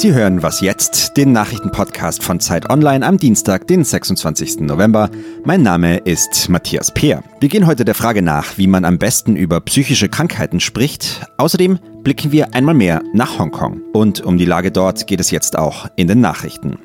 Sie hören Was jetzt, den Nachrichtenpodcast von Zeit Online am Dienstag, den 26. November. Mein Name ist Matthias Peer. Wir gehen heute der Frage nach, wie man am besten über psychische Krankheiten spricht. Außerdem blicken wir einmal mehr nach Hongkong. Und um die Lage dort geht es jetzt auch in den Nachrichten.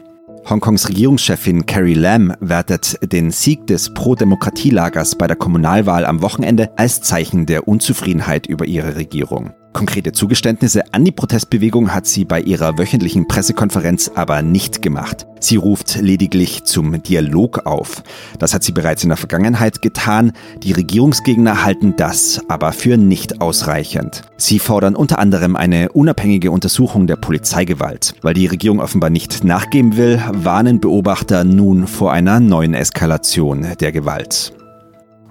Hongkongs Regierungschefin Carrie Lam wertet den Sieg des Pro-Demokratie-Lagers bei der Kommunalwahl am Wochenende als Zeichen der Unzufriedenheit über ihre Regierung. Konkrete Zugeständnisse an die Protestbewegung hat sie bei ihrer wöchentlichen Pressekonferenz aber nicht gemacht. Sie ruft lediglich zum Dialog auf. Das hat sie bereits in der Vergangenheit getan. Die Regierungsgegner halten das aber für nicht ausreichend. Sie fordern unter anderem eine unabhängige Untersuchung der Polizeigewalt. Weil die Regierung offenbar nicht nachgeben will, warnen Beobachter nun vor einer neuen Eskalation der Gewalt.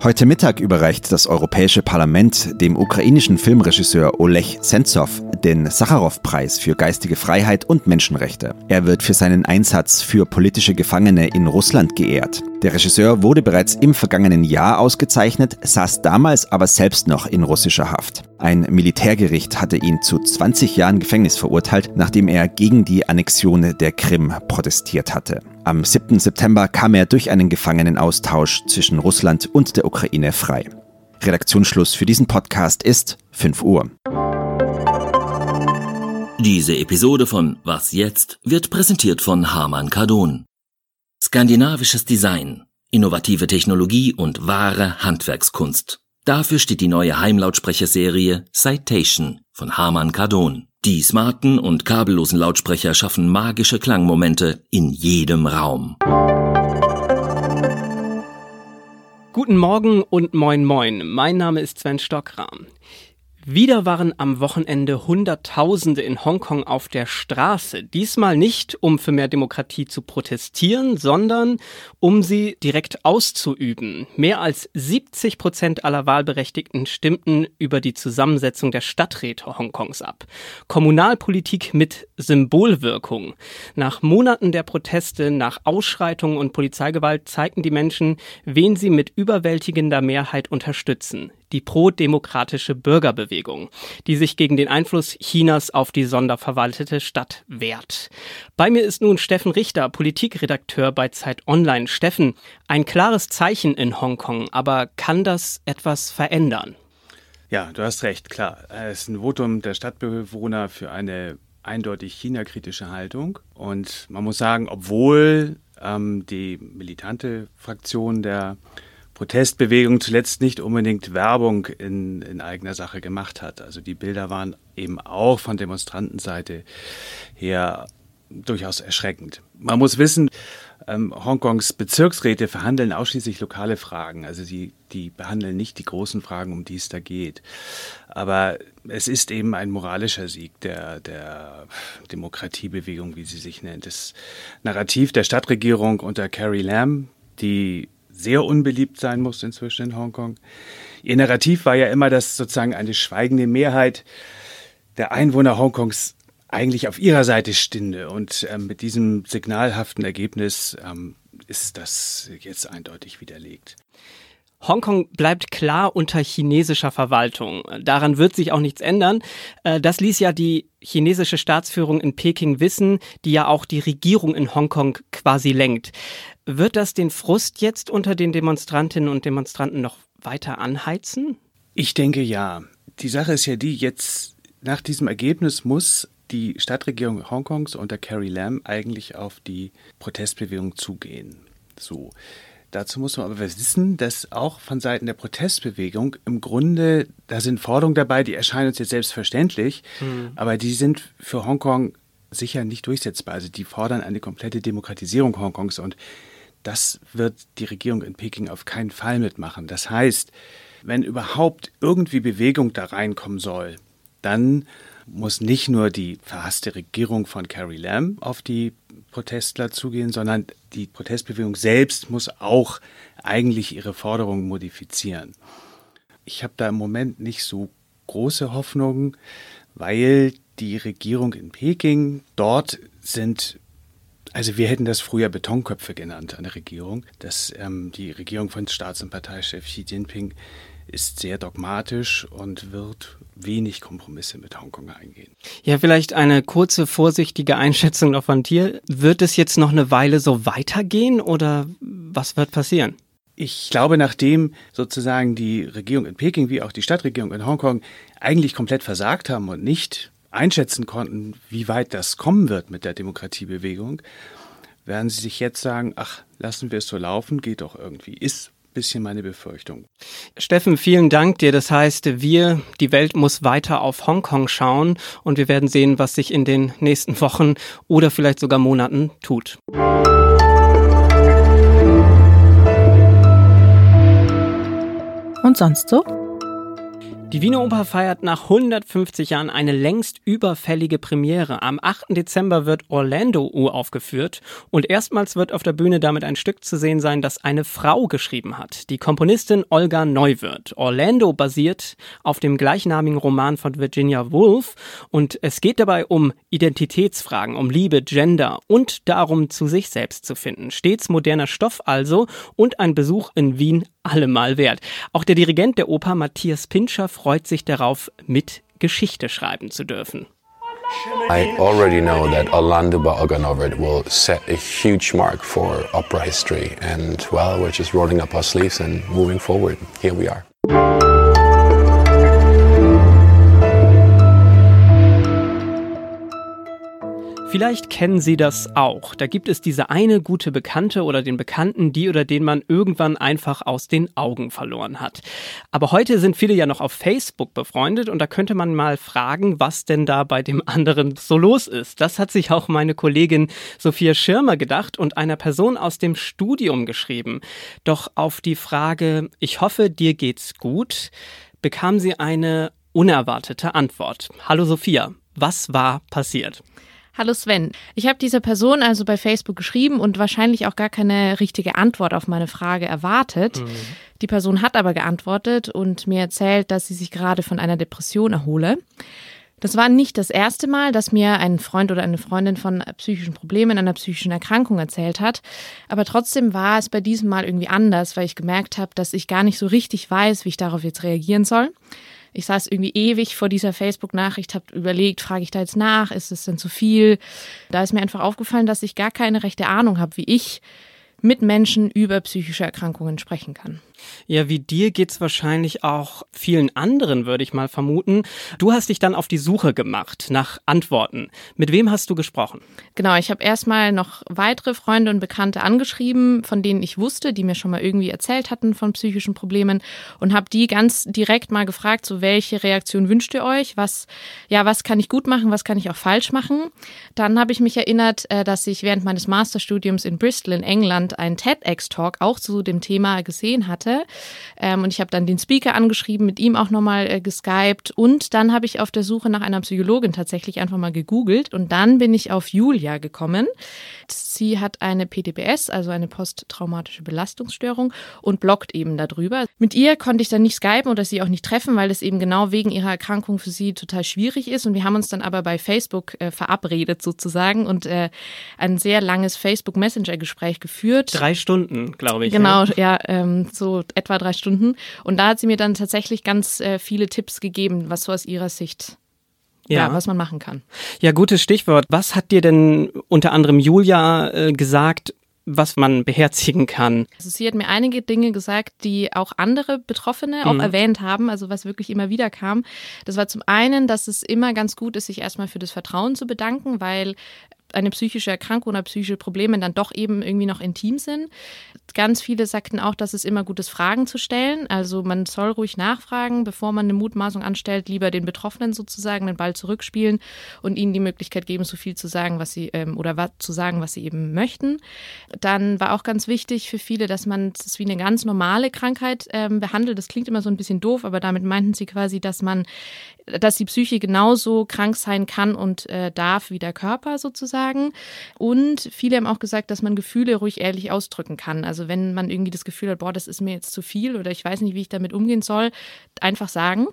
Heute Mittag überreicht das Europäische Parlament dem ukrainischen Filmregisseur Oleg Sentsov den Sacharow-Preis für geistige Freiheit und Menschenrechte. Er wird für seinen Einsatz für politische Gefangene in Russland geehrt. Der Regisseur wurde bereits im vergangenen Jahr ausgezeichnet, saß damals aber selbst noch in russischer Haft. Ein Militärgericht hatte ihn zu 20 Jahren Gefängnis verurteilt, nachdem er gegen die Annexion der Krim protestiert hatte. Am 7. September kam er durch einen Gefangenenaustausch zwischen Russland und der Ukraine frei. Redaktionsschluss für diesen Podcast ist 5 Uhr. Diese Episode von Was jetzt wird präsentiert von Harman Kardon. Skandinavisches Design, innovative Technologie und wahre Handwerkskunst. Dafür steht die neue Heimlautsprecherserie Citation von Harman Kardon. Die smarten und kabellosen Lautsprecher schaffen magische Klangmomente in jedem Raum. Guten Morgen und moin moin. Mein Name ist Sven Stockram. Wieder waren am Wochenende Hunderttausende in Hongkong auf der Straße. Diesmal nicht, um für mehr Demokratie zu protestieren, sondern um sie direkt auszuüben. Mehr als 70 Prozent aller Wahlberechtigten stimmten über die Zusammensetzung der Stadträte Hongkongs ab. Kommunalpolitik mit Symbolwirkung. Nach Monaten der Proteste, nach Ausschreitungen und Polizeigewalt zeigten die Menschen, wen sie mit überwältigender Mehrheit unterstützen die pro-demokratische Bürgerbewegung, die sich gegen den Einfluss Chinas auf die sonderverwaltete Stadt wehrt. Bei mir ist nun Steffen Richter, Politikredakteur bei Zeit Online. Steffen, ein klares Zeichen in Hongkong, aber kann das etwas verändern? Ja, du hast recht, klar. Es ist ein Votum der Stadtbewohner für eine eindeutig China-kritische Haltung. Und man muss sagen, obwohl ähm, die militante Fraktion der Protestbewegung zuletzt nicht unbedingt Werbung in, in eigener Sache gemacht hat. Also die Bilder waren eben auch von Demonstrantenseite her durchaus erschreckend. Man muss wissen, ähm, Hongkongs Bezirksräte verhandeln ausschließlich lokale Fragen. Also sie, die behandeln nicht die großen Fragen, um die es da geht. Aber es ist eben ein moralischer Sieg der, der Demokratiebewegung, wie sie sich nennt. Das Narrativ der Stadtregierung unter Carrie Lam, die sehr unbeliebt sein muss inzwischen in Hongkong. Ihr Narrativ war ja immer, dass sozusagen eine schweigende Mehrheit der Einwohner Hongkongs eigentlich auf ihrer Seite stünde. Und ähm, mit diesem signalhaften Ergebnis ähm, ist das jetzt eindeutig widerlegt. Hongkong bleibt klar unter chinesischer Verwaltung. Daran wird sich auch nichts ändern. Äh, das ließ ja die chinesische Staatsführung in Peking wissen, die ja auch die Regierung in Hongkong quasi lenkt. Wird das den Frust jetzt unter den Demonstrantinnen und Demonstranten noch weiter anheizen? Ich denke ja. Die Sache ist ja die, jetzt nach diesem Ergebnis muss die Stadtregierung Hongkongs unter Carrie Lam eigentlich auf die Protestbewegung zugehen. So. Dazu muss man aber wissen, dass auch von Seiten der Protestbewegung im Grunde, da sind Forderungen dabei, die erscheinen uns jetzt selbstverständlich, mhm. aber die sind für Hongkong sicher nicht durchsetzbar. Also die fordern eine komplette Demokratisierung Hongkongs und das wird die Regierung in Peking auf keinen Fall mitmachen. Das heißt, wenn überhaupt irgendwie Bewegung da reinkommen soll, dann muss nicht nur die verhasste Regierung von Carrie Lam auf die Protestler zugehen, sondern die Protestbewegung selbst muss auch eigentlich ihre Forderungen modifizieren. Ich habe da im Moment nicht so große Hoffnungen, weil die Regierung in Peking dort sind also wir hätten das früher Betonköpfe genannt an der Regierung, dass ähm, die Regierung von Staats- und Parteichef Xi Jinping ist sehr dogmatisch und wird wenig Kompromisse mit Hongkong eingehen. Ja, vielleicht eine kurze, vorsichtige Einschätzung noch von dir. Wird es jetzt noch eine Weile so weitergehen oder was wird passieren? Ich glaube, nachdem sozusagen die Regierung in Peking wie auch die Stadtregierung in Hongkong eigentlich komplett versagt haben und nicht einschätzen konnten, wie weit das kommen wird mit der Demokratiebewegung, werden sie sich jetzt sagen, ach, lassen wir es so laufen, geht doch irgendwie. Ist bisschen meine Befürchtung. Steffen, vielen Dank dir. Das heißt, wir, die Welt muss weiter auf Hongkong schauen und wir werden sehen, was sich in den nächsten Wochen oder vielleicht sogar Monaten tut. Und sonst so? Die Wiener Oper feiert nach 150 Jahren eine längst überfällige Premiere. Am 8. Dezember wird Orlando uraufgeführt und erstmals wird auf der Bühne damit ein Stück zu sehen sein, das eine Frau geschrieben hat. Die Komponistin Olga Neuwirth. Orlando basiert auf dem gleichnamigen Roman von Virginia Woolf und es geht dabei um Identitätsfragen, um Liebe, Gender und darum, zu sich selbst zu finden. Stets moderner Stoff also und ein Besuch in Wien allemal wert. Auch der Dirigent der Oper Matthias Pinscher freut sich darauf, mit Geschichte schreiben zu dürfen. I already know that Orlando Bogdanovich will set a huge mark for opera history, and well, we're just rolling up our sleeves and moving forward. Here we are. Vielleicht kennen Sie das auch. Da gibt es diese eine gute Bekannte oder den Bekannten, die oder den man irgendwann einfach aus den Augen verloren hat. Aber heute sind viele ja noch auf Facebook befreundet und da könnte man mal fragen, was denn da bei dem anderen so los ist. Das hat sich auch meine Kollegin Sophia Schirmer gedacht und einer Person aus dem Studium geschrieben. Doch auf die Frage, ich hoffe, dir geht's gut, bekam sie eine unerwartete Antwort. Hallo Sophia, was war passiert? Hallo Sven. Ich habe dieser Person also bei Facebook geschrieben und wahrscheinlich auch gar keine richtige Antwort auf meine Frage erwartet. Mhm. Die Person hat aber geantwortet und mir erzählt, dass sie sich gerade von einer Depression erhole. Das war nicht das erste Mal, dass mir ein Freund oder eine Freundin von psychischen Problemen, einer psychischen Erkrankung erzählt hat. Aber trotzdem war es bei diesem Mal irgendwie anders, weil ich gemerkt habe, dass ich gar nicht so richtig weiß, wie ich darauf jetzt reagieren soll. Ich saß irgendwie ewig vor dieser Facebook-Nachricht, habe überlegt, frage ich da jetzt nach, ist es denn zu viel? Da ist mir einfach aufgefallen, dass ich gar keine rechte Ahnung habe, wie ich mit Menschen über psychische Erkrankungen sprechen kann. Ja, wie dir geht's wahrscheinlich auch vielen anderen, würde ich mal vermuten. Du hast dich dann auf die Suche gemacht nach Antworten. Mit wem hast du gesprochen? Genau, ich habe erstmal noch weitere Freunde und Bekannte angeschrieben, von denen ich wusste, die mir schon mal irgendwie erzählt hatten von psychischen Problemen und habe die ganz direkt mal gefragt, so welche Reaktion wünscht ihr euch? Was ja, was kann ich gut machen, was kann ich auch falsch machen? Dann habe ich mich erinnert, äh, dass ich während meines Masterstudiums in Bristol in England einen TEDx Talk auch zu dem Thema gesehen hatte ähm, und ich habe dann den Speaker angeschrieben, mit ihm auch nochmal äh, geskypt. Und dann habe ich auf der Suche nach einer Psychologin tatsächlich einfach mal gegoogelt. Und dann bin ich auf Julia gekommen. Sie hat eine PTBS, also eine posttraumatische Belastungsstörung und bloggt eben darüber. Mit ihr konnte ich dann nicht skypen oder sie auch nicht treffen, weil es eben genau wegen ihrer Erkrankung für sie total schwierig ist. Und wir haben uns dann aber bei Facebook äh, verabredet sozusagen und äh, ein sehr langes Facebook Messenger Gespräch geführt. Drei Stunden, glaube ich. Genau, ja, ja ähm, so etwa drei Stunden. Und da hat sie mir dann tatsächlich ganz äh, viele Tipps gegeben, was so aus ihrer Sicht ja. ja. was man machen kann. Ja, gutes Stichwort. Was hat dir denn unter anderem Julia äh, gesagt, was man beherzigen kann? Also sie hat mir einige Dinge gesagt, die auch andere Betroffene auch mhm. erwähnt haben, also was wirklich immer wieder kam. Das war zum einen, dass es immer ganz gut ist, sich erstmal für das Vertrauen zu bedanken, weil eine psychische Erkrankung oder psychische Probleme dann doch eben irgendwie noch intim sind. Ganz viele sagten auch, dass es immer gut ist, Fragen zu stellen. Also man soll ruhig nachfragen, bevor man eine Mutmaßung anstellt, lieber den Betroffenen sozusagen den Ball zurückspielen und ihnen die Möglichkeit geben, so viel zu sagen, was sie ähm, oder was, zu sagen, was sie eben möchten. Dann war auch ganz wichtig für viele, dass man es wie eine ganz normale Krankheit ähm, behandelt. Das klingt immer so ein bisschen doof, aber damit meinten sie quasi, dass man dass die Psyche genauso krank sein kann und äh, darf wie der Körper sozusagen. Und viele haben auch gesagt, dass man Gefühle ruhig ehrlich ausdrücken kann. Also wenn man irgendwie das Gefühl hat, boah, das ist mir jetzt zu viel oder ich weiß nicht, wie ich damit umgehen soll, einfach sagen.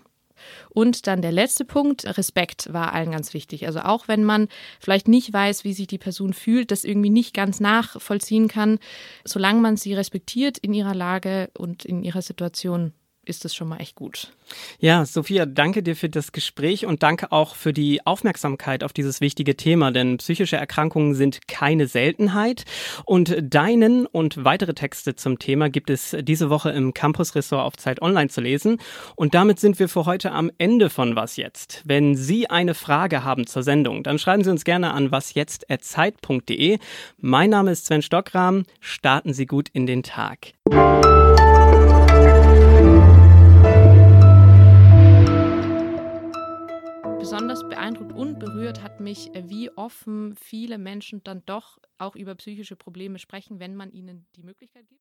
Und dann der letzte Punkt, Respekt war allen ganz wichtig. Also auch wenn man vielleicht nicht weiß, wie sich die Person fühlt, das irgendwie nicht ganz nachvollziehen kann, solange man sie respektiert in ihrer Lage und in ihrer Situation, ist es schon mal echt gut. Ja, Sophia, danke dir für das Gespräch und danke auch für die Aufmerksamkeit auf dieses wichtige Thema, denn psychische Erkrankungen sind keine Seltenheit. Und deinen und weitere Texte zum Thema gibt es diese Woche im Campus-Ressort auf Zeit Online zu lesen. Und damit sind wir für heute am Ende von Was Jetzt. Wenn Sie eine Frage haben zur Sendung, dann schreiben Sie uns gerne an wasjetzt.zeit.de. Mein Name ist Sven Stockram. Starten Sie gut in den Tag. Besonders beeindruckt und berührt hat mich, äh, wie offen viele Menschen dann doch auch über psychische Probleme sprechen, wenn man ihnen die Möglichkeit gibt.